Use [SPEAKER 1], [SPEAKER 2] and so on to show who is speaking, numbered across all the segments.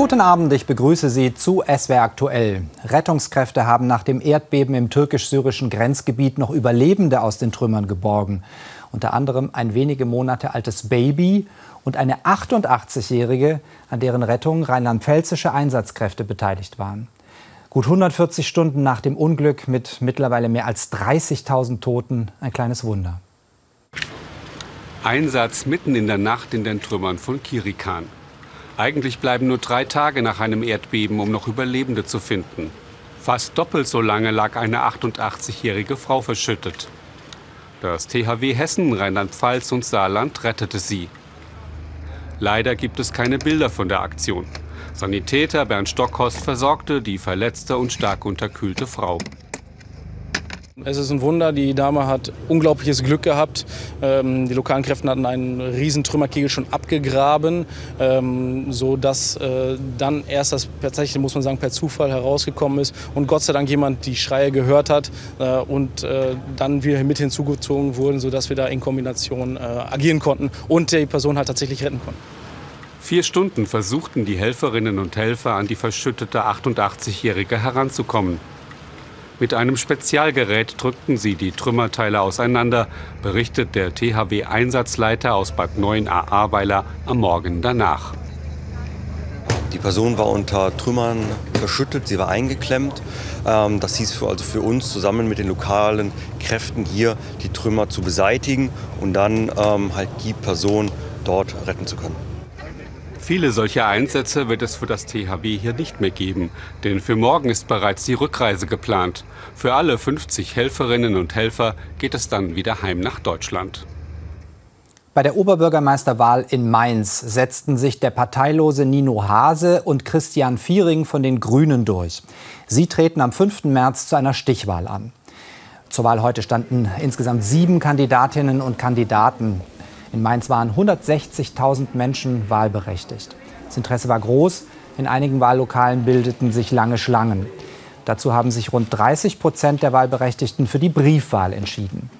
[SPEAKER 1] Guten Abend, ich begrüße Sie zu SWR aktuell. Rettungskräfte haben nach dem Erdbeben im türkisch-syrischen Grenzgebiet noch Überlebende aus den Trümmern geborgen. Unter anderem ein wenige Monate altes Baby und eine 88-Jährige, an deren Rettung rheinland-pfälzische Einsatzkräfte beteiligt waren. Gut 140 Stunden nach dem Unglück mit mittlerweile mehr als 30.000 Toten ein kleines Wunder.
[SPEAKER 2] Einsatz mitten in der Nacht in den Trümmern von Kirikan. Eigentlich bleiben nur drei Tage nach einem Erdbeben, um noch Überlebende zu finden. Fast doppelt so lange lag eine 88-jährige Frau verschüttet. Das THW Hessen, Rheinland-Pfalz und Saarland rettete sie. Leider gibt es keine Bilder von der Aktion. Sanitäter Bernd Stockhorst versorgte die verletzte und stark unterkühlte Frau.
[SPEAKER 3] Es ist ein Wunder. Die Dame hat unglaubliches Glück gehabt. Ähm, die lokalen Kräfte hatten einen riesen Trümmerkegel schon abgegraben, ähm, so dass äh, dann erst das tatsächlich, muss man sagen, per Zufall herausgekommen ist und Gott sei Dank jemand die Schreie gehört hat äh, und äh, dann wir mit hinzugezogen wurden, so dass wir da in Kombination äh, agieren konnten und die Person halt tatsächlich retten konnten.
[SPEAKER 2] Vier Stunden versuchten die Helferinnen und Helfer an die verschüttete 88-Jährige heranzukommen. Mit einem Spezialgerät drückten sie die Trümmerteile auseinander, berichtet der THW-Einsatzleiter aus Bad 9 Ahrweiler am Morgen danach.
[SPEAKER 4] Die Person war unter Trümmern verschüttet, sie war eingeklemmt. Ähm, das hieß für, also für uns zusammen mit den lokalen Kräften hier die Trümmer zu beseitigen und dann ähm, halt die Person dort retten zu können.
[SPEAKER 2] Viele solcher Einsätze wird es für das THW hier nicht mehr geben, denn für morgen ist bereits die Rückreise geplant. Für alle 50 Helferinnen und Helfer geht es dann wieder heim nach Deutschland.
[SPEAKER 1] Bei der Oberbürgermeisterwahl in Mainz setzten sich der parteilose Nino Hase und Christian Viering von den Grünen durch. Sie treten am 5. März zu einer Stichwahl an. Zur Wahl heute standen insgesamt sieben Kandidatinnen und Kandidaten. In Mainz waren 160.000 Menschen wahlberechtigt. Das Interesse war groß. In einigen Wahllokalen bildeten sich lange Schlangen. Dazu haben sich rund 30 Prozent der Wahlberechtigten für die Briefwahl entschieden.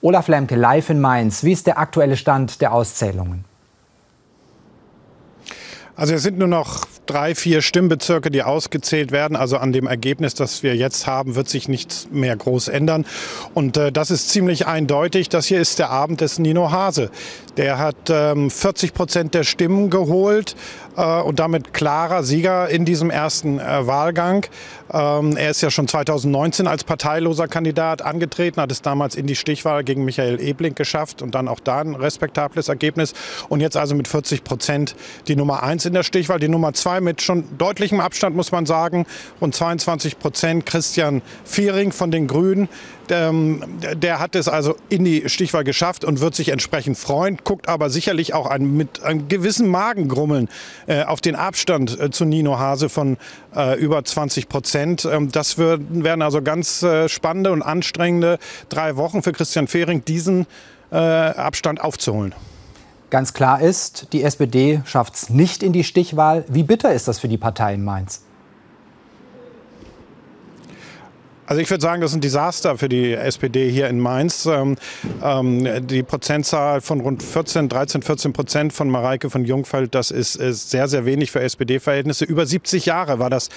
[SPEAKER 1] Olaf Lemke live in Mainz. Wie ist der aktuelle Stand der Auszählungen?
[SPEAKER 5] Also es sind nur noch drei, vier Stimmbezirke, die ausgezählt werden. Also an dem Ergebnis, das wir jetzt haben, wird sich nichts mehr groß ändern. Und äh, das ist ziemlich eindeutig. Das hier ist der Abend des Nino Hase. Der hat ähm, 40 Prozent der Stimmen geholt äh, und damit klarer Sieger in diesem ersten äh, Wahlgang. Ähm, er ist ja schon 2019 als parteiloser Kandidat angetreten, hat es damals in die Stichwahl gegen Michael Ebling geschafft und dann auch da ein respektables Ergebnis. Und jetzt also mit 40 Prozent die Nummer eins in der Stichwahl, die Nummer zwei mit schon deutlichem Abstand, muss man sagen, rund 22 Prozent. Christian Viering von den Grünen, ähm, der hat es also in die Stichwahl geschafft und wird sich entsprechend freuen, guckt aber sicherlich auch ein, mit einem gewissen Magengrummeln äh, auf den Abstand äh, zu Nino Hase von äh, über 20 Prozent. Ähm, das würden, wären also ganz äh, spannende und anstrengende drei Wochen für Christian Fehring, diesen äh, Abstand aufzuholen.
[SPEAKER 1] Ganz klar ist, die SPD schafft es nicht in die Stichwahl. Wie bitter ist das für die Partei in Mainz?
[SPEAKER 5] Also ich würde sagen, das ist ein Desaster für die SPD hier in Mainz. Ähm, ähm, die Prozentzahl von rund 14, 13, 14 Prozent von Mareike von Jungfeld, das ist, ist sehr, sehr wenig für SPD-Verhältnisse. Über 70 Jahre war das,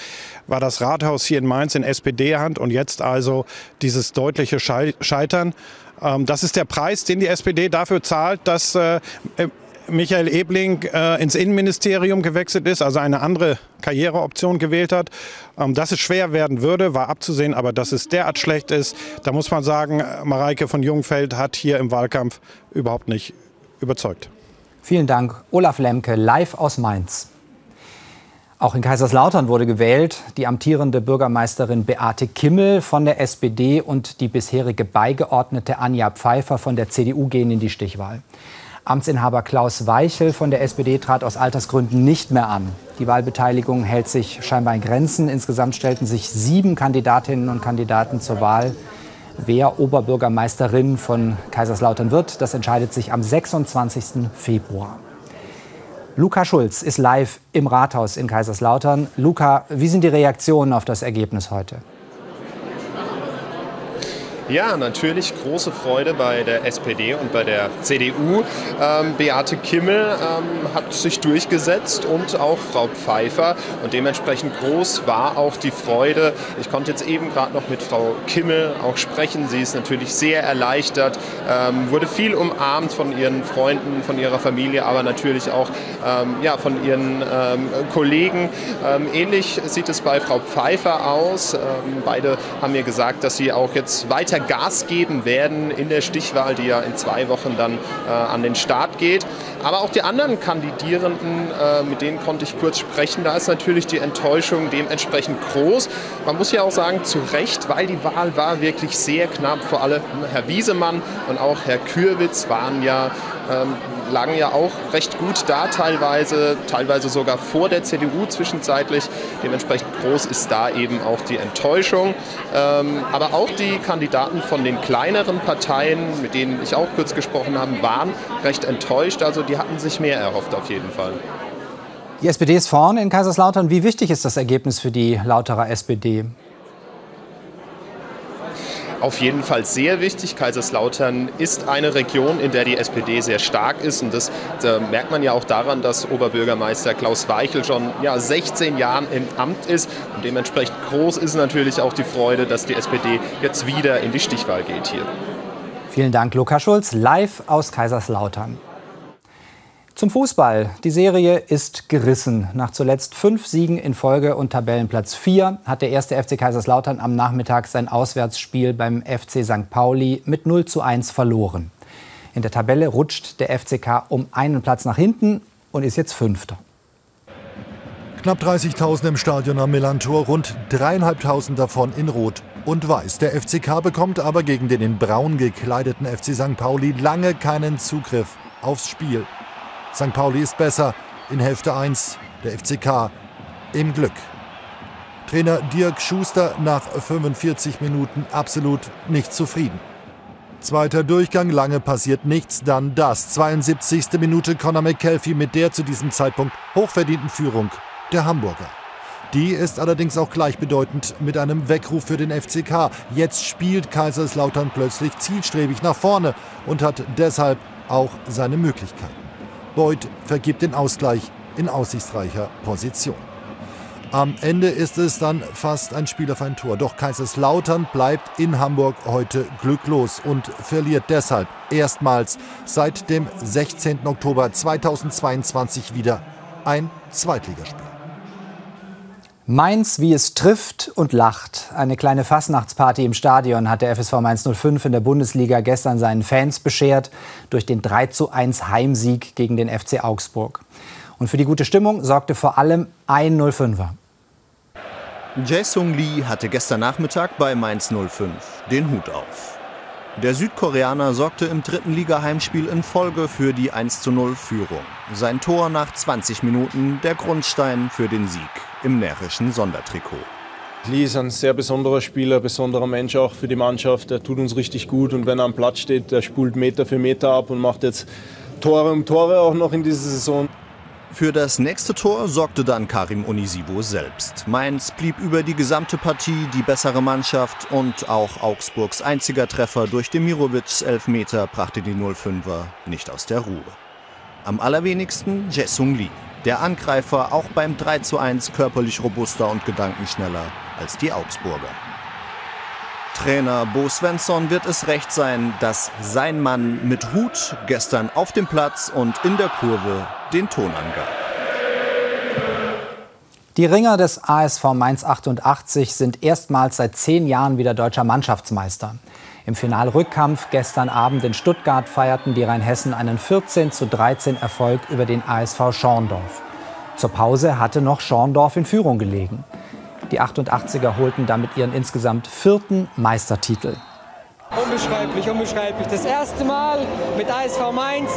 [SPEAKER 5] war das Rathaus hier in Mainz in SPD-Hand und jetzt also dieses deutliche Scheitern. Ähm, das ist der Preis, den die SPD dafür zahlt, dass äh, Michael Ebling äh, ins Innenministerium gewechselt ist, also eine andere Karriereoption gewählt hat. Ähm, dass es schwer werden würde, war abzusehen, aber dass es derart schlecht ist, da muss man sagen, Mareike von Jungfeld hat hier im Wahlkampf überhaupt nicht überzeugt.
[SPEAKER 1] Vielen Dank, Olaf Lemke, live aus Mainz. Auch in Kaiserslautern wurde gewählt. Die amtierende Bürgermeisterin Beate Kimmel von der SPD und die bisherige Beigeordnete Anja Pfeiffer von der CDU gehen in die Stichwahl. Amtsinhaber Klaus Weichel von der SPD trat aus Altersgründen nicht mehr an. Die Wahlbeteiligung hält sich scheinbar in Grenzen. Insgesamt stellten sich sieben Kandidatinnen und Kandidaten zur Wahl. Wer Oberbürgermeisterin von Kaiserslautern wird, das entscheidet sich am 26. Februar. Luca Schulz ist live im Rathaus in Kaiserslautern. Luca, wie sind die Reaktionen auf das Ergebnis heute?
[SPEAKER 6] Ja, natürlich große Freude bei der SPD und bei der CDU. Ähm, Beate Kimmel ähm, hat sich durchgesetzt und auch Frau Pfeiffer. Und dementsprechend groß war auch die Freude. Ich konnte jetzt eben gerade noch mit Frau Kimmel auch sprechen. Sie ist natürlich sehr erleichtert, ähm, wurde viel umarmt von ihren Freunden, von ihrer Familie, aber natürlich auch ähm, ja, von ihren ähm, Kollegen. Ähm, ähnlich sieht es bei Frau Pfeiffer aus. beide haben mir gesagt, dass sie auch jetzt weiter weiter Gas geben werden in der Stichwahl, die ja in zwei Wochen dann äh, an den Start geht. Aber auch die anderen Kandidierenden, äh, mit denen konnte ich kurz sprechen, da ist natürlich die Enttäuschung dementsprechend groß. Man muss ja auch sagen, zu Recht, weil die Wahl war wirklich sehr knapp. Vor allem Herr Wiesemann und auch Herr Kürwitz waren ja ähm, lagen ja auch recht gut da teilweise, teilweise sogar vor der CDU zwischenzeitlich. Dementsprechend groß ist da eben auch die Enttäuschung. Ähm, aber auch die Kandidaten von den kleineren Parteien, mit denen ich auch kurz gesprochen habe, waren recht enttäuscht. Also die hatten sich mehr erhofft auf jeden Fall.
[SPEAKER 1] Die SPD ist vorne in Kaiserslautern. Wie wichtig ist das Ergebnis für die Lauterer SPD?
[SPEAKER 6] Auf jeden Fall sehr wichtig. Kaiserslautern ist eine Region, in der die SPD sehr stark ist. Und das, das merkt man ja auch daran, dass Oberbürgermeister Klaus Weichel schon ja, 16 Jahren im Amt ist. Und dementsprechend groß ist natürlich auch die Freude, dass die SPD jetzt wieder in die Stichwahl geht hier.
[SPEAKER 1] Vielen Dank, Lukas Schulz, live aus Kaiserslautern. Zum Fußball. Die Serie ist gerissen. Nach zuletzt fünf Siegen in Folge und Tabellenplatz 4 hat der erste FC Kaiserslautern am Nachmittag sein Auswärtsspiel beim FC St. Pauli mit 0 zu 1 verloren. In der Tabelle rutscht der FCK um einen Platz nach hinten und ist jetzt Fünfter.
[SPEAKER 7] Knapp 30.000 im Stadion am Millantor, rund dreieinhalbtausend davon in Rot und Weiß. Der FCK bekommt aber gegen den in Braun gekleideten FC St. Pauli lange keinen Zugriff aufs Spiel. St. Pauli ist besser in Hälfte 1, der FCK im Glück. Trainer Dirk Schuster nach 45 Minuten absolut nicht zufrieden. Zweiter Durchgang, lange passiert nichts, dann das. 72. Minute Conor McKelvey mit der zu diesem Zeitpunkt hochverdienten Führung der Hamburger. Die ist allerdings auch gleichbedeutend mit einem Weckruf für den FCK. Jetzt spielt Kaiserslautern plötzlich zielstrebig nach vorne und hat deshalb auch seine Möglichkeiten. Beuth vergibt den Ausgleich in aussichtsreicher Position. Am Ende ist es dann fast ein Spiel auf ein Tor. Doch Kaiserslautern bleibt in Hamburg heute glücklos und verliert deshalb erstmals seit dem 16. Oktober 2022 wieder ein Zweitligaspiel.
[SPEAKER 1] Mainz, wie es trifft und lacht. Eine kleine Fastnachtsparty im Stadion hat der FSV Mainz 05 in der Bundesliga gestern seinen Fans beschert durch den 3 zu 1 Heimsieg gegen den FC Augsburg. Und für die gute Stimmung sorgte vor allem ein 05er.
[SPEAKER 8] Jae-Sung Lee hatte gestern Nachmittag bei Mainz 05 den Hut auf. Der Südkoreaner sorgte im dritten Liga-Heimspiel in Folge für die 1:0 Führung. Sein Tor nach 20 Minuten der Grundstein für den Sieg im närrischen Sondertrikot.
[SPEAKER 9] Lee ist ein sehr besonderer Spieler, besonderer Mensch auch für die Mannschaft. Er tut uns richtig gut und wenn er am Platz steht, der spult Meter für Meter ab und macht jetzt Tore um Tore auch noch in dieser Saison.
[SPEAKER 8] Für das nächste Tor sorgte dann Karim Onisivo selbst. Mainz blieb über die gesamte Partie die bessere Mannschaft und auch Augsburgs einziger Treffer durch Demirovics Elfmeter brachte die 05er nicht aus der Ruhe. Am allerwenigsten Jesung Lee, der Angreifer auch beim 3 zu 1 körperlich robuster und gedankenschneller als die Augsburger. Trainer Bo Svensson wird es recht sein, dass sein Mann mit Hut gestern auf dem Platz und in der Kurve den Ton angab.
[SPEAKER 1] Die Ringer des ASV Mainz 88 sind erstmals seit zehn Jahren wieder deutscher Mannschaftsmeister. Im Finalrückkampf gestern Abend in Stuttgart feierten die Rheinhessen einen 14 zu 13 Erfolg über den ASV Schorndorf. Zur Pause hatte noch Schorndorf in Führung gelegen. Die 88er holten damit ihren insgesamt vierten Meistertitel.
[SPEAKER 10] Unbeschreiblich, unbeschreiblich. Das erste Mal mit ASV Mainz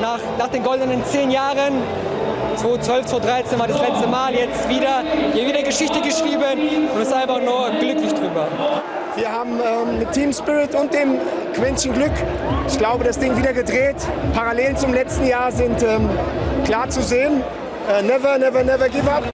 [SPEAKER 10] nach, nach den goldenen zehn Jahren. 2012, 2013 war das letzte Mal, jetzt wieder. Hier wieder Geschichte geschrieben und ist einfach nur glücklich drüber.
[SPEAKER 11] Wir haben ähm, mit Team Spirit und dem Quäntchen Glück, ich glaube, das Ding wieder gedreht. Parallelen zum letzten Jahr sind ähm, klar zu sehen. Äh, never, never, never give up.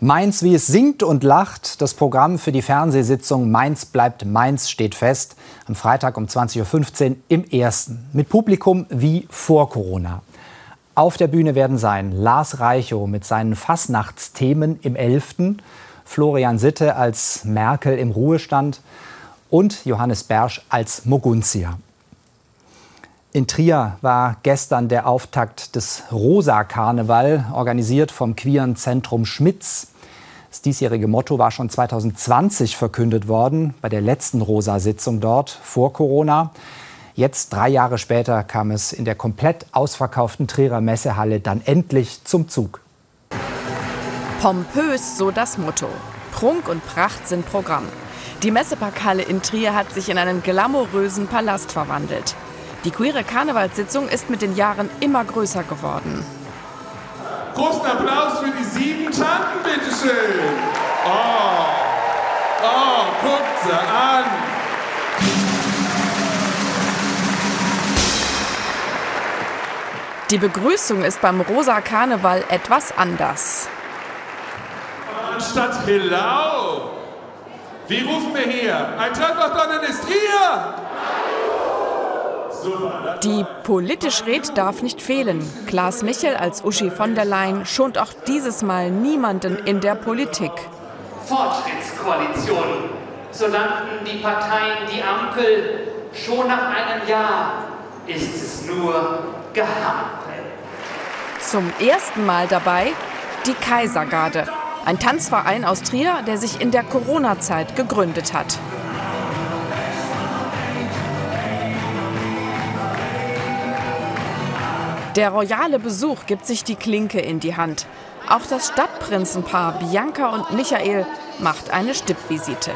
[SPEAKER 1] Mainz, wie es singt und lacht. Das Programm für die Fernsehsitzung Mainz bleibt Mainz steht fest. Am Freitag um 20.15 Uhr im ersten. Mit Publikum wie vor Corona. Auf der Bühne werden sein Lars Reichow mit seinen Fastnachtsthemen im 11., Florian Sitte als Merkel im Ruhestand und Johannes Bersch als Moguntia. In Trier war gestern der Auftakt des Rosa-Karneval, organisiert vom queeren Zentrum Schmitz. Das diesjährige Motto war schon 2020 verkündet worden, bei der letzten Rosa-Sitzung dort vor Corona. Jetzt, drei Jahre später, kam es in der komplett ausverkauften Trierer Messehalle dann endlich zum Zug.
[SPEAKER 12] Pompös, so das Motto. Prunk und Pracht sind Programm. Die Messeparkhalle in Trier hat sich in einen glamourösen Palast verwandelt. Die queere Karnevalssitzung ist mit den Jahren immer größer geworden.
[SPEAKER 13] Großen Applaus für die sieben Tanten, bitteschön. Oh, oh, guckt sie an.
[SPEAKER 12] Die Begrüßung ist beim Rosa Karneval etwas anders.
[SPEAKER 13] Anstatt Hillau. Wie rufen wir hier? Ein Treffertonnen ist hier!
[SPEAKER 12] Die politisch Red darf nicht fehlen. Klaas Michel als Uschi von der Leyen schont auch dieses Mal niemanden in der Politik.
[SPEAKER 14] Fortschrittskoalition. So nannten die Parteien die Ampel. Schon nach einem Jahr ist es nur Gehampel.
[SPEAKER 12] Zum ersten Mal dabei die Kaisergarde. Ein Tanzverein aus Trier, der sich in der Corona-Zeit gegründet hat. Der royale Besuch gibt sich die Klinke in die Hand. Auch das Stadtprinzenpaar Bianca und Michael macht eine Stippvisite.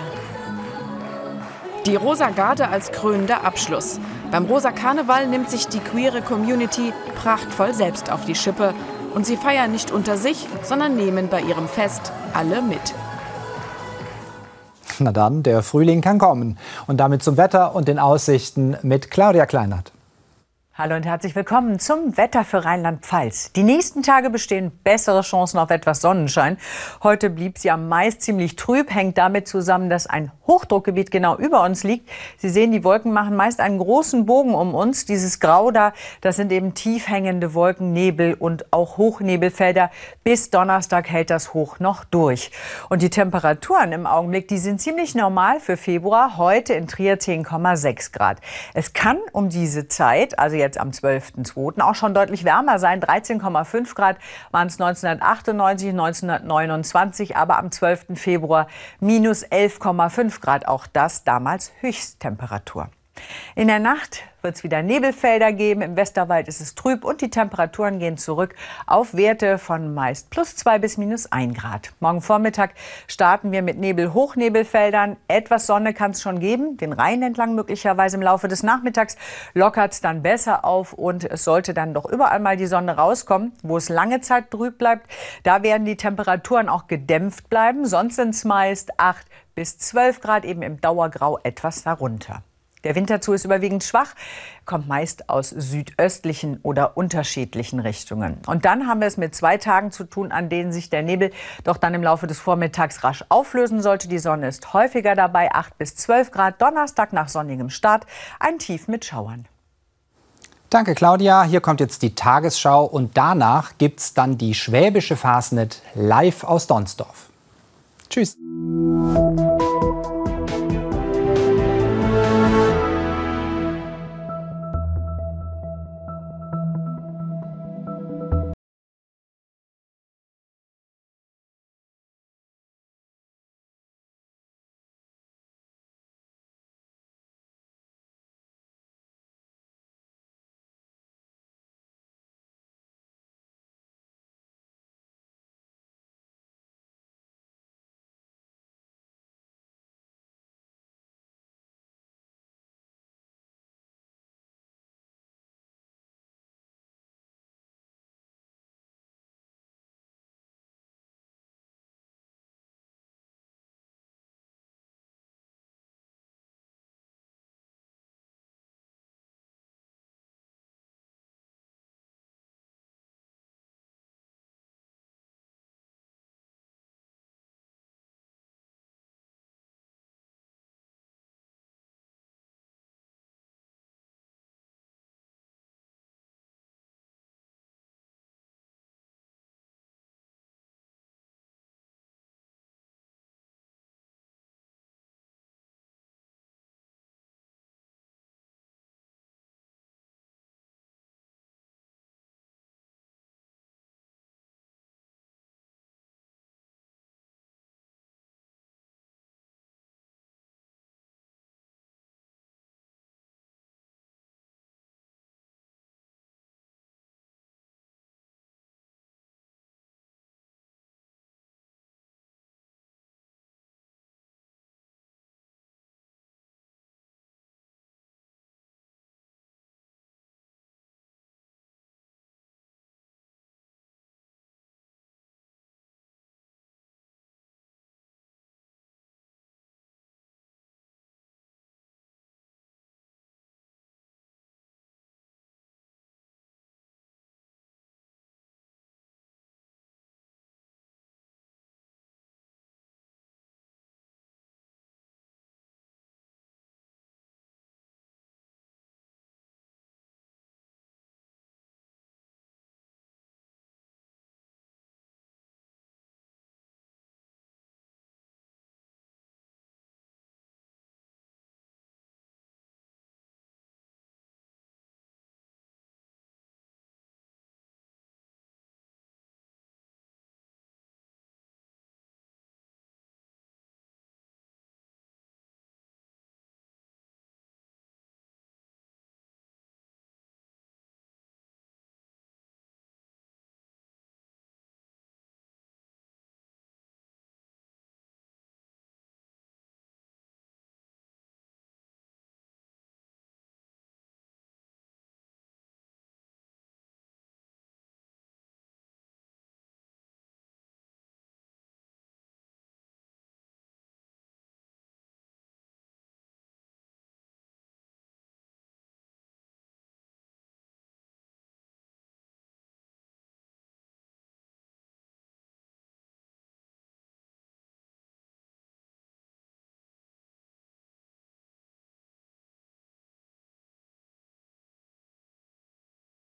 [SPEAKER 12] Die Rosa Garde als krönender Abschluss. Beim Rosa Karneval nimmt sich die queere Community prachtvoll selbst auf die Schippe. Und sie feiern nicht unter sich, sondern nehmen bei ihrem Fest alle mit.
[SPEAKER 1] Na dann, der Frühling kann kommen. Und damit zum Wetter und den Aussichten mit Claudia Kleinert.
[SPEAKER 15] Hallo und herzlich willkommen zum Wetter für Rheinland-Pfalz. Die nächsten Tage bestehen bessere Chancen auf etwas Sonnenschein. Heute blieb sie am meist ziemlich trüb, hängt damit zusammen, dass ein Hochdruckgebiet genau über uns liegt. Sie sehen, die Wolken machen meist einen großen Bogen um uns. Dieses Grau da, das sind eben tief hängende Wolken, Nebel und auch Hochnebelfelder. Bis Donnerstag hält das Hoch noch durch. Und die Temperaturen im Augenblick, die sind ziemlich normal für Februar. Heute in Trier 10,6 Grad. Es kann um diese Zeit, also jetzt am 12.02. auch schon deutlich wärmer sein. 13,5 Grad waren es 1998, 1929, aber am 12. Februar minus 11,5 Grad. Auch das damals Höchsttemperatur. In der Nacht wird es wieder Nebelfelder geben. Im Westerwald ist es trüb und die Temperaturen gehen zurück auf Werte von meist plus zwei bis minus ein Grad. Morgen Vormittag starten wir mit Nebel-Hochnebelfeldern. Etwas Sonne kann es schon geben, den Rhein entlang möglicherweise im Laufe des Nachmittags lockert es dann besser auf und es sollte dann doch überall mal die Sonne rauskommen, wo es lange Zeit trüb bleibt. Da werden die Temperaturen auch gedämpft bleiben. Sonst sind es meist acht bis zwölf Grad eben im Dauergrau etwas darunter. Der Winterzug ist überwiegend schwach, kommt meist aus südöstlichen oder unterschiedlichen Richtungen. Und dann haben wir es mit zwei Tagen zu tun, an denen sich der Nebel doch dann im Laufe des Vormittags rasch auflösen sollte. Die Sonne ist häufiger dabei, 8 bis 12 Grad. Donnerstag nach sonnigem Start ein Tief mit Schauern.
[SPEAKER 1] Danke, Claudia. Hier kommt jetzt die Tagesschau und danach gibt es dann die Schwäbische Fastnet live aus Donsdorf. Tschüss.